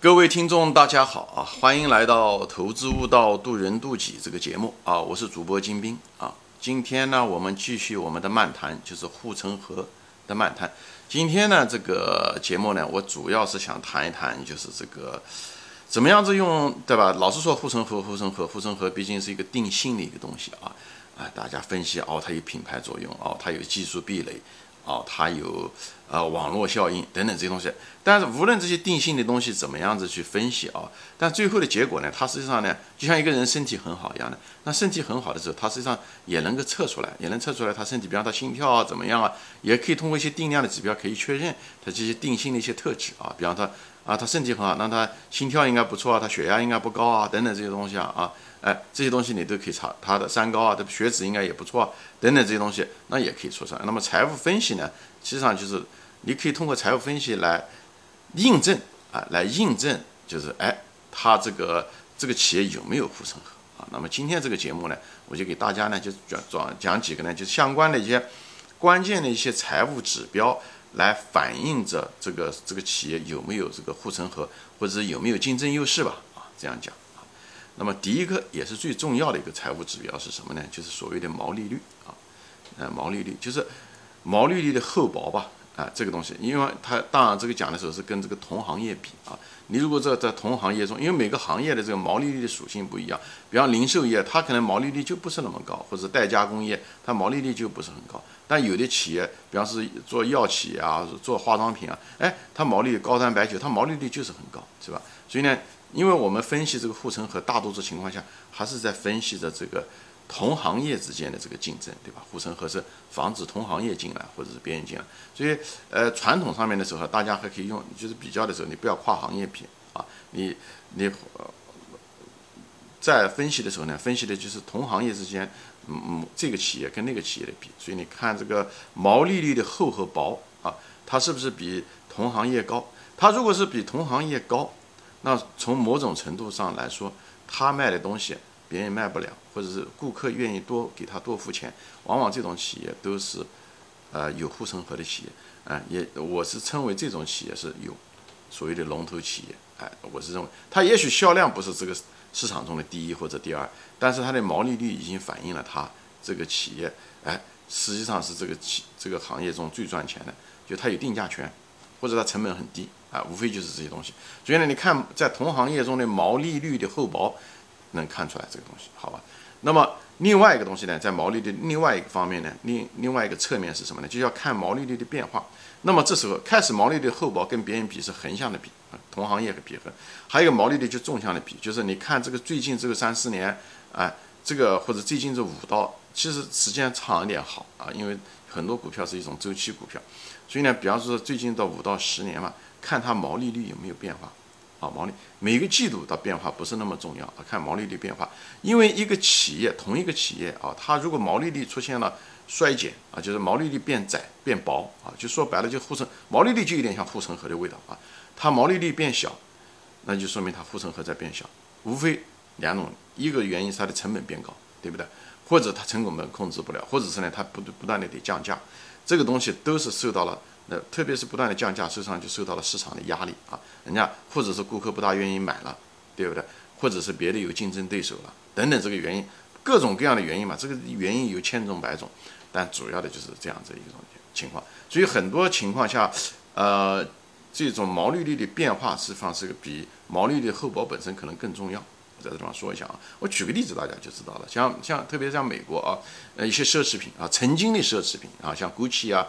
各位听众，大家好啊！欢迎来到《投资悟道，渡人渡己》这个节目啊！我是主播金兵啊！今天呢，我们继续我们的漫谈，就是护城河的漫谈。今天呢，这个节目呢，我主要是想谈一谈，就是这个怎么样子用，对吧？老是说护城河，护城河，护城河，毕竟是一个定性的一个东西啊！啊，大家分析哦，它有品牌作用哦，它有技术壁垒。哦，它有呃网络效应等等这些东西，但是无论这些定性的东西怎么样子去分析啊，但最后的结果呢，它实际上呢，就像一个人身体很好一样的，那身体很好的时候，它实际上也能够测出来，也能测出来他身体，比方他心跳啊怎么样啊，也可以通过一些定量的指标可以确认他这些定性的一些特质啊，比方他啊他身体很好，那他心跳应该不错啊，他血压应该不高啊，等等这些东西啊啊。哎，这些东西你都可以查，他的三高啊，的血脂应该也不错，等等这些东西，那也可以出上。那么财务分析呢，实际上就是你可以通过财务分析来印证啊，来印证就是哎，他这个这个企业有没有护城河啊？那么今天这个节目呢，我就给大家呢就讲讲讲几个呢，就是相关的一些关键的一些财务指标，来反映着这个这个企业有没有这个护城河，或者是有没有竞争优势吧？啊，这样讲啊。那么第一个也是最重要的一个财务指标是什么呢？就是所谓的毛利率啊，呃，毛利率就是毛利率的厚薄吧，啊，这个东西，因为它当然这个讲的时候是跟这个同行业比啊，你如果在在同行业中，因为每个行业的这个毛利率的属性不一样，比方零售业，它可能毛利率就不是那么高，或者代加工业，它毛利率就不是很高，但有的企业，比方是做药企啊，做化妆品啊，哎，它毛利高端白酒，它毛利率就是很高，是吧？所以呢。因为我们分析这个护城河，大多数情况下还是在分析着这个同行业之间的这个竞争，对吧？护城河是防止同行业进来或者是别人进来。所以，呃，传统上面的时候，大家还可以用，就是比较的时候，你不要跨行业比啊，你你在分析的时候呢，分析的就是同行业之间，嗯嗯，这个企业跟那个企业的比。所以你看这个毛利率的厚和薄啊，它是不是比同行业高？它如果是比同行业高，那从某种程度上来说，他卖的东西别人卖不了，或者是顾客愿意多给他多付钱，往往这种企业都是，呃，有护城河的企业，啊，也我是称为这种企业是有所谓的龙头企业，哎，我是认为它也许销量不是这个市场中的第一或者第二，但是它的毛利率已经反映了它这个企业，哎，实际上是这个企这个行业中最赚钱的，就它有定价权，或者它成本很低。啊，无非就是这些东西，所以呢，你看在同行业中的毛利率的厚薄，能看出来这个东西，好吧？那么另外一个东西呢，在毛利率另外一个方面呢，另另外一个侧面是什么呢？就要看毛利率的变化。那么这时候开始毛利率厚薄跟别人比是横向的比，同行业和比横；还有一个毛利率就纵向的比，就是你看这个最近这个三四年，啊，这个或者最近这五到，其实时间长一点好啊，因为很多股票是一种周期股票，所以呢，比方说最近到五到十年嘛。看它毛利率有没有变化，啊，毛利每个季度的变化不是那么重要啊，看毛利率变化，因为一个企业同一个企业啊，它如果毛利率出现了衰减啊，就是毛利率变窄变薄啊，就说白了就护城毛利率就有点像护城河的味道啊，它毛利率变小，那就说明它护城河在变小，无非两种，一个原因是它的成本变高，对不对？或者它成本控制不了，或者是呢它不不断的得降价，这个东西都是受到了。那特别是不断的降价，实际上就受到了市场的压力啊，人家或者是顾客不大愿意买了，对不对？或者是别的有竞争对手了，等等这个原因，各种各样的原因嘛，这个原因有千种百种，但主要的就是这样子一种情况。所以很多情况下，呃，这种毛利率的变化实际上是个比毛利率厚薄本身可能更重要。我在这地方说一下啊，我举个例子大家就知道了，像像特别像美国啊，呃一些奢侈品啊，曾经的奢侈品啊，像 Gucci 啊。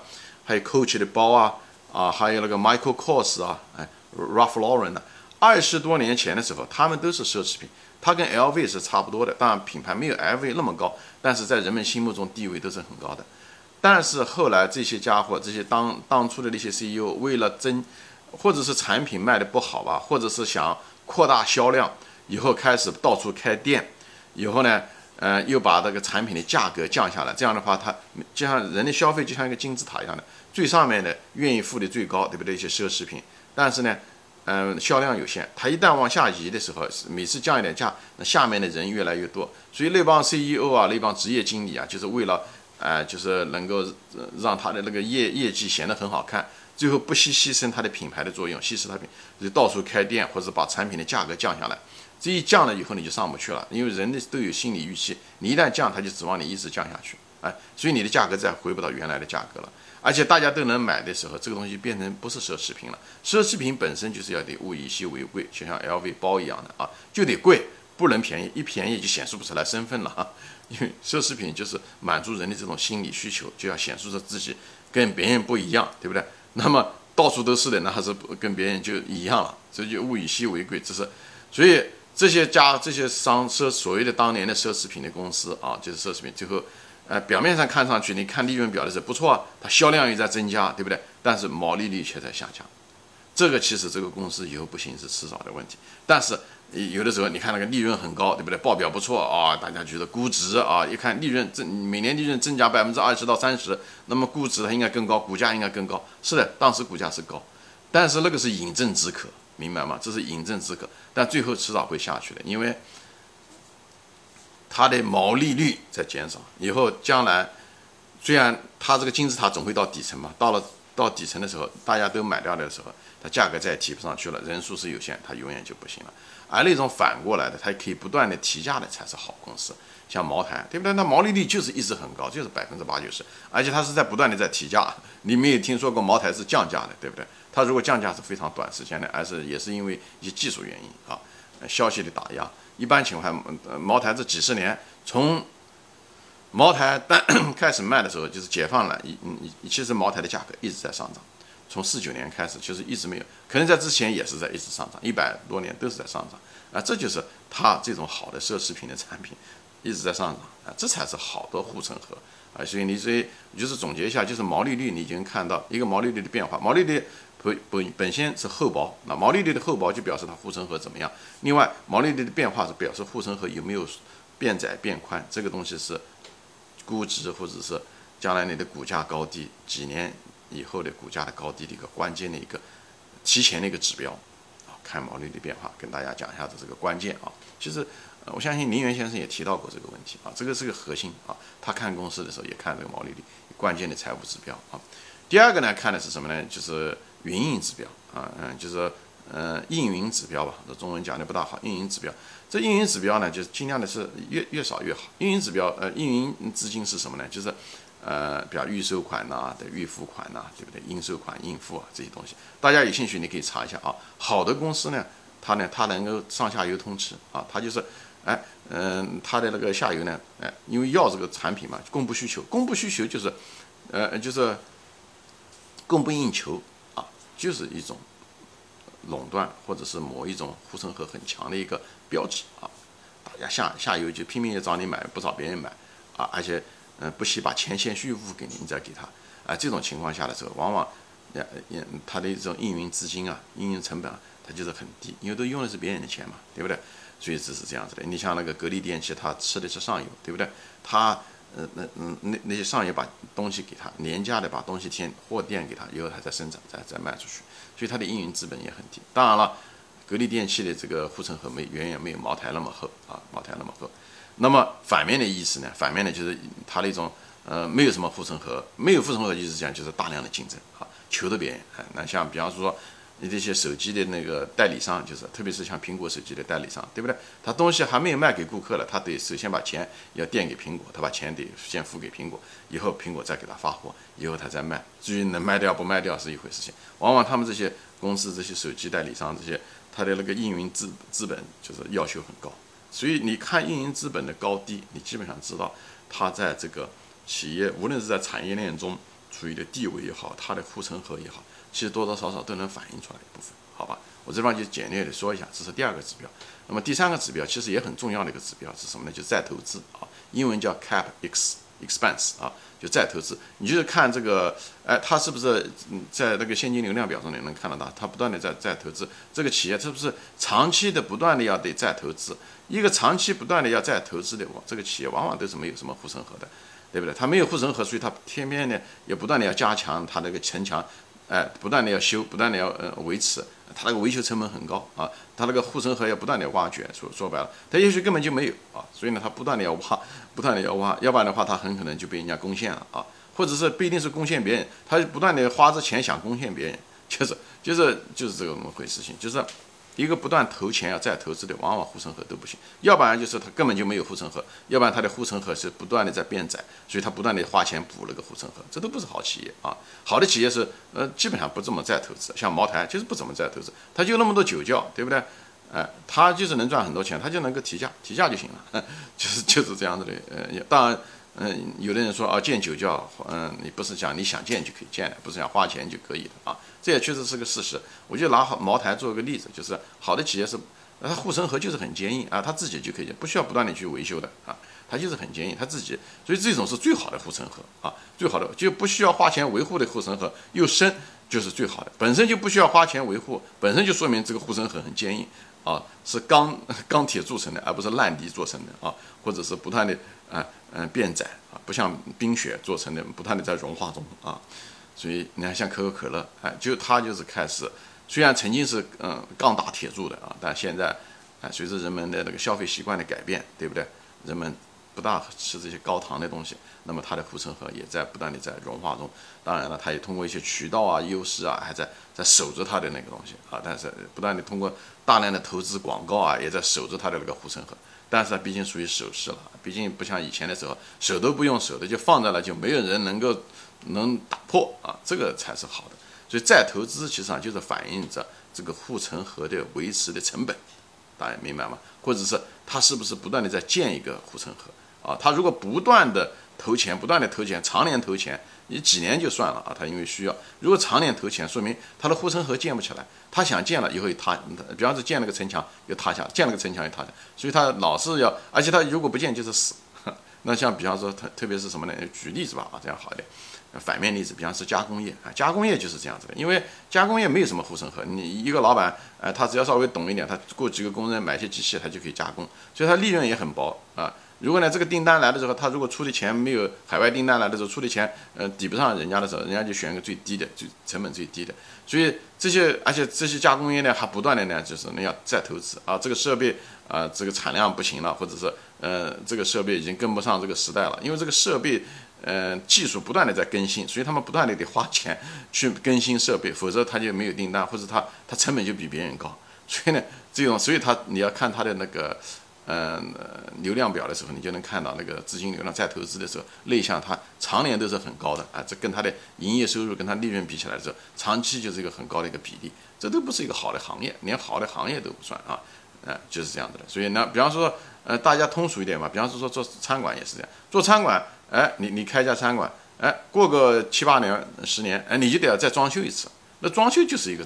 还有 Coach 的包啊，啊，还有那个 Michael Kors 啊，哎，Ralph Lauren 的，二十多年前的时候，他们都是奢侈品，它跟 LV 是差不多的，当然品牌没有 LV 那么高，但是在人们心目中地位都是很高的。但是后来这些家伙，这些当当初的那些 CEO 为了争，或者是产品卖的不好吧，或者是想扩大销量，以后开始到处开店，以后呢？呃，又把这个产品的价格降下来，这样的话，它就像人的消费就像一个金字塔一样的，最上面的愿意付的最高，对不对？一些奢侈品，但是呢，嗯，销量有限，它一旦往下移的时候，每次降一点价，那下面的人越来越多，所以那帮 CEO 啊，那帮职业经理啊，就是为了，呃，就是能够让他的那个业业绩显得很好看，最后不惜牺牲它的品牌的作用，牺牲它品，就到处开店或者把产品的价格降下来。这一降了以后，你就上不去了，因为人的都有心理预期，你一旦降，他就指望你一直降下去，哎，所以你的价格再回不到原来的价格了。而且大家都能买的时候，这个东西变成不是奢侈品了。奢侈品本身就是要得物以稀为贵，就像 LV 包一样的啊，就得贵，不能便宜，一便宜就显示不出来身份了哈。因为奢侈品就是满足人的这种心理需求，就要显示着自己跟别人不一样，对不对？那么到处都是的，那还是跟别人就一样了，这就物以稀为贵，这是。所以这些家这些商奢所谓的当年的奢侈品的公司啊，就是奢侈品，最后。呃，表面上看上去，你看利润表的时候不错啊，它销量也在增加，对不对？但是毛利率却在下降，这个其实这个公司以后不行是迟早的问题。但是有的时候你看那个利润很高，对不对？报表不错啊，大家觉得估值啊，一看利润增，每年利润增加百分之二十到三十，那么估值它应该更高，股价应该更高。是的，当时股价是高，但是那个是饮鸩止渴，明白吗？这是饮鸩止渴，但最后迟早会下去的，因为。它的毛利率在减少，以后将来虽然它这个金字塔总会到底层嘛，到了到底层的时候，大家都买掉的时候，它价格再也提不上去了，人数是有限，它永远就不行了。而那种反过来的，它可以不断的提价的才是好公司，像茅台，对不对？那毛利率就是一直很高，就是百分之八九十，而且它是在不断的在提价。你没有听说过茅台是降价的，对不对？它如果降价是非常短时间的，而是也是因为一些技术原因啊，消息的打压。一般情况下，茅台这几十年，从茅台单 开始卖的时候，就是解放了，一一其实茅台的价格一直在上涨。从四九年开始，就是一直没有，可能在之前也是在一直上涨，一百多年都是在上涨。啊，这就是它这种好的奢侈品的产品一直在上涨啊，这才是好的护城河啊。所以你所以就是总结一下，就是毛利率你已经看到一个毛利率的变化，毛利率。本本，本身是厚薄，那毛利率的厚薄就表示它护城河怎么样。另外，毛利率的变化是表示护城河有没有变窄变宽，这个东西是估值或者是将来你的股价高低，几年以后的股价的高低的一个关键的一个提前的一个指标啊。看毛利率变化，跟大家讲一下子这个关键啊。其实，我相信林源先生也提到过这个问题啊，这个是个核心啊。他看公司的时候也看这个毛利率，关键的财务指标啊。第二个呢，看的是什么呢？就是运营指标啊，嗯，就是呃运营指标吧，这中文讲的不大好。运营指标，这运营指标呢，就是尽量的是越越少越好。运营指标，呃，运营资金是什么呢？就是呃，比如预收款呐的预付款呐，对不对？应收款、应付啊这些东西，大家有兴趣你可以查一下啊。好的公司呢，它呢，它能够上下游通吃啊，它就是，哎，嗯，它的那个下游呢，哎，因为要这个产品嘛，供不需求，供不需求就是，呃，就是供不应求啊。就是一种垄断，或者是某一种护城河很强的一个标志啊！大家下下游就拼命的找你买，不找别人买啊！而且，嗯，不惜把钱先预付给你，你再给他啊！这种情况下的时候，往往，呃，他的这种运营资金啊、运营成本啊，它就是很低，因为都用的是别人的钱嘛，对不对？所以只是这样子的。你像那个格力电器，它吃的是上游，对不对？它呃，那嗯，那那些上游把东西给他，廉价的把东西添货店给他，以后他再生产，再再卖出去，所以它的营运资本也很低。当然了，格力电器的这个护城河没远远没有茅台那么厚啊，茅台那么厚。那么反面的意思呢？反面的就是它那种呃没有什么护城河，没有护城河意思讲就是大量的竞争啊，求着别人。那像比方说。你这些手机的那个代理商，就是特别是像苹果手机的代理商，对不对？他东西还没有卖给顾客了，他得首先把钱要垫给苹果，他把钱得先付给苹果，以后苹果再给他发货，以后他再卖。至于能卖掉不卖掉是一回事情。往往他们这些公司、这些手机代理商这些，他的那个运营资资本就是要求很高。所以你看运营资本的高低，你基本上知道他在这个企业，无论是在产业链中处于的地位也好，他的护城河也好。其实多多少少都能反映出来一部分，好吧？我这边就简略的说一下，这是第二个指标。那么第三个指标其实也很重要的一个指标是什么呢？就再投资啊，英文叫 cap ex expense 啊，就再投资。你就是看这个，哎，它是不是在那个现金流量表中你能看得到，它不断的在在投资。这个企业是不是长期的不断的要得再投资？一个长期不断的要再投资的，我这个企业往往都是没有什么护城河的，对不对？它没有护城河，所以它天天呢也不断的要加强它那个城墙。哎，不断的要修，不断的要呃维持，它那个维修成本很高啊，它那个护城河要不断的挖掘，说说白了，它也许根本就没有啊，所以呢，它不断的要挖，不断的要挖，要不然的话，它很可能就被人家攻陷了啊，或者是不一定是攻陷别人，他不断的花着钱想攻陷别人，就是就是就是这个么回事情，就是一个不断投钱要再投资的，往往护城河都不行，要不然就是他根本就没有护城河，要不然他的护城河是不断的在变窄，所以他不断的花钱补那个护城河，这都不是好企业啊。好的企业是呃基本上不怎么再投资，像茅台就是不怎么再投资，他就那么多酒窖，对不对？哎，他就是能赚很多钱，他就能够提价，提价就行了，就是就是这样子的。呃，当然。嗯，有的人说啊，建酒窖，嗯，你不是讲你想建就可以建的，不是讲花钱就可以的啊，这也确实是个事实。我就拿茅台做个例子，就是好的企业是，它护城河就是很坚硬啊，它自己就可以，不需要不断的去维修的啊，它就是很坚硬，它自己，所以这种是最好的护城河啊，最好的就不需要花钱维护的护城河又深，就是最好的，本身就不需要花钱维护，本身就说明这个护城河很坚硬啊，是钢钢铁铸成的，而不是烂泥做成的啊，或者是不断的。啊，嗯，变窄啊，不像冰雪做成的，不断的在融化中啊，所以你看，像可口可乐，哎，就它就是开始，虽然曾经是嗯钢打铁铸的啊，但现在，哎，随着人们的那个消费习惯的改变，对不对？人们不大吃这些高糖的东西，那么它的护城河也在不断的在融化中。当然了，它也通过一些渠道啊、优势啊，还在在守着它的那个东西啊，但是不断的通过大量的投资广告啊，也在守着它的那个护城河。但是它毕竟属于首饰了，毕竟不像以前的时候，手都不用手的就放在了，就没有人能够能打破啊，这个才是好的。所以再投资，其实上就是反映着这个护城河的维持的成本，大家明白吗？或者是它是不是不断的在建一个护城河啊？他如果不断的投钱，不断的投钱，常年投钱。你几年就算了啊，他因为需要，如果常年投钱，说明他的护城河建不起来。他想建了以后又塌，比方说建了个城墙又塌下，建了个城墙又塌下，所以他老是要，而且他如果不建就是死。那像比方说特特别是什么呢？举例子吧啊，这样好一点。反面例子，比方说加工业啊，加工业就是这样子的，因为加工业没有什么护城河，你一个老板，呃，他只要稍微懂一点，他雇几个工人买些机器，他就可以加工，所以他利润也很薄啊。如果呢，这个订单来的时候，他如果出的钱没有海外订单来的时候出的钱，呃，抵不上人家的时候，人家就选个最低的，最成本最低的。所以这些，而且这些加工业呢，还不断的呢，就是你要再投资啊，这个设备啊，这个产量不行了，或者是呃，这个设备已经跟不上这个时代了，因为这个设备，呃，技术不断的在更新，所以他们不断的得花钱去更新设备，否则他就没有订单，或者他他成本就比别人高。所以呢，这种，所以他你要看他的那个。嗯，流量表的时候，你就能看到那个资金流量再投资的时候，内向它常年都是很高的啊。这跟它的营业收入跟它利润比起来的时候，长期就是一个很高的一个比例。这都不是一个好的行业，连好的行业都不算啊。嗯，就是这样子的。所以呢，比方说，呃，大家通俗一点嘛，比方说说做餐馆也是这样，做餐馆，哎，你你开一家餐馆，哎，过个七八年、十年，哎，你就得要再装修一次。那装修就是一个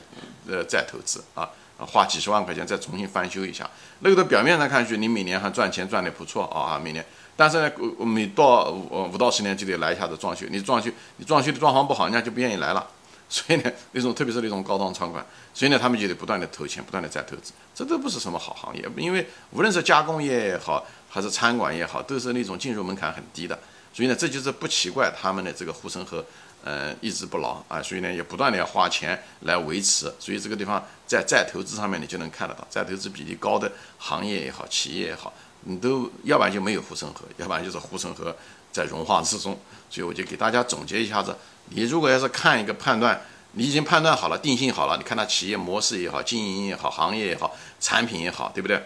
呃再投资啊。啊花几十万块钱再重新翻修一下，那个的表面上看去，你每年还赚钱赚的不错啊，每年。但是呢，每到五五到十年就得来一下子装修，你装修你装修的装潢不好，人家就不愿意来了。所以呢，那种特别是那种高档餐馆，所以呢，他们就得不断的投钱，不断的再投资，这都不是什么好行业。因为无论是加工业也好，还是餐馆也好，都是那种进入门槛很低的。所以呢，这就是不奇怪他们的这个护城河。呃，一直不牢啊，所以呢，也不断的要花钱来维持，所以这个地方在再投资上面你就能看得到，再投资比例高的行业也好，企业也好，你都要不然就没有护城河，要不然就是护城河在融化之中。所以我就给大家总结一下子，你如果要是看一个判断，你已经判断好了，定性好了，你看它企业模式也好，经营也好，行业也好，产品也好，对不对？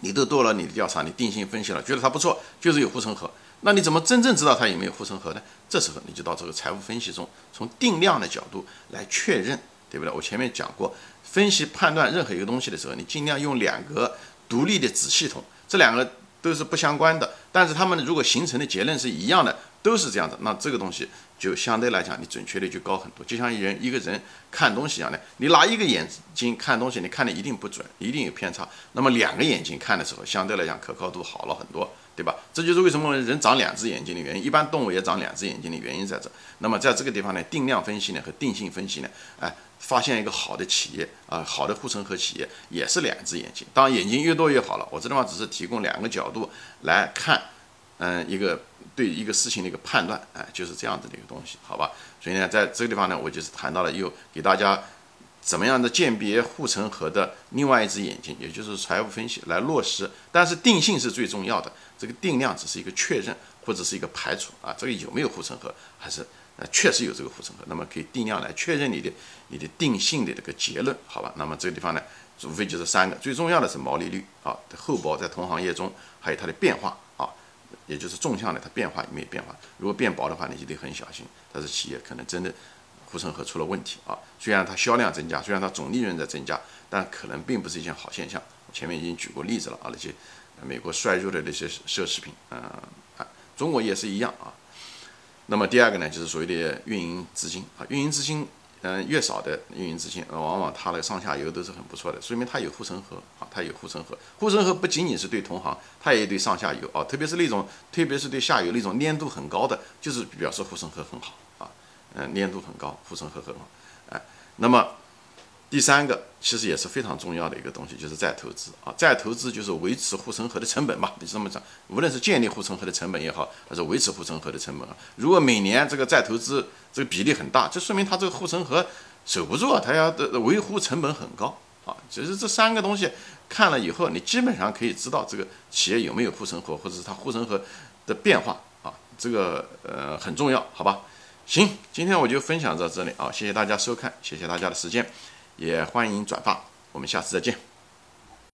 你都做了你的调查，你定性分析了，觉得它不错，就是有护城河。那你怎么真正知道它有没有护城河呢？这时候你就到这个财务分析中，从定量的角度来确认，对不对？我前面讲过，分析判断任何一个东西的时候，你尽量用两个独立的子系统，这两个都是不相关的，但是它们如果形成的结论是一样的，都是这样的，那这个东西就相对来讲你准确率就高很多。就像人一个人看东西一样的，你拿一个眼睛看东西，你看的一定不准，一定有偏差。那么两个眼睛看的时候，相对来讲可靠度好了很多。对吧？这就是为什么人长两只眼睛的原因。一般动物也长两只眼睛的原因在这。那么在这个地方呢，定量分析呢和定性分析呢，哎，发现一个好的企业啊，好的护城河企业也是两只眼睛。当然眼睛越多越好了。我这地方只是提供两个角度来看，嗯，一个对一个事情的一个判断，哎，就是这样子的一个东西，好吧？所以呢，在这个地方呢，我就是谈到了，又给大家怎么样的鉴别护城河的另外一只眼睛，也就是财务分析来落实。但是定性是最重要的，这个定量只是一个确认或者是一个排除啊，这个有没有护城河还是呃确实有这个护城河，那么可以定量来确认你的你的定性的这个结论，好吧？那么这个地方呢，无非就是三个，最重要的是毛利率啊，厚薄在同行业中还有它的变化，也就是纵向的它变化有没有变化，如果变薄的话，你就得很小心，它是企业可能真的。护城河出了问题啊！虽然它销量增加，虽然它总利润在增加，但可能并不是一件好现象。前面已经举过例子了啊，那些美国衰弱的那些奢侈品，嗯啊，中国也是一样啊。那么第二个呢，就是所谓的运营资金啊，运营资金，嗯，越少的运营资金，往往它的上下游都是很不错的，说明它有护城河啊，它有护城河。护城河不仅仅是对同行，它也对上下游啊，特别是那种，特别是对下游那种粘度很高的，就是表示护城河很好啊。嗯，粘度很高，护城河很好，哎，那么第三个其实也是非常重要的一个东西，就是再投资啊，再投资就是维持护城河的成本嘛，你这么讲，无论是建立护城河的成本也好，还是维持护城河的成本啊，如果每年这个再投资这个比例很大，就说明它这个护城河守不住啊，它要的维护成本很高啊，其实这三个东西看了以后，你基本上可以知道这个企业有没有护城河，或者是它护城河的变化啊，这个呃很重要，好吧？行，今天我就分享到这里啊！谢谢大家收看，谢谢大家的时间，也欢迎转发，我们下次再见。